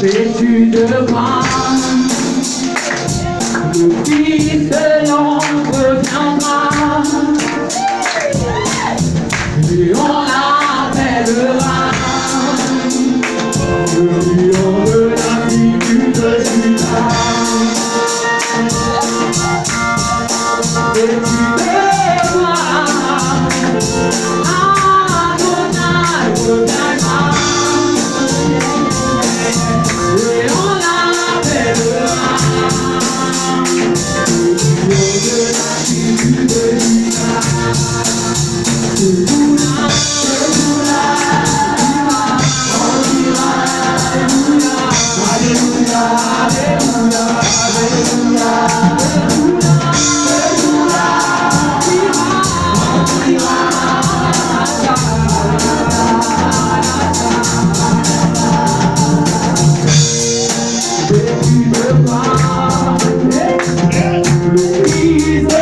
vêtu de brun. Le fils de l'homme reviendra, et on l'appellera le lion de la tribu de Judas. Vêtu de brun, Jesus.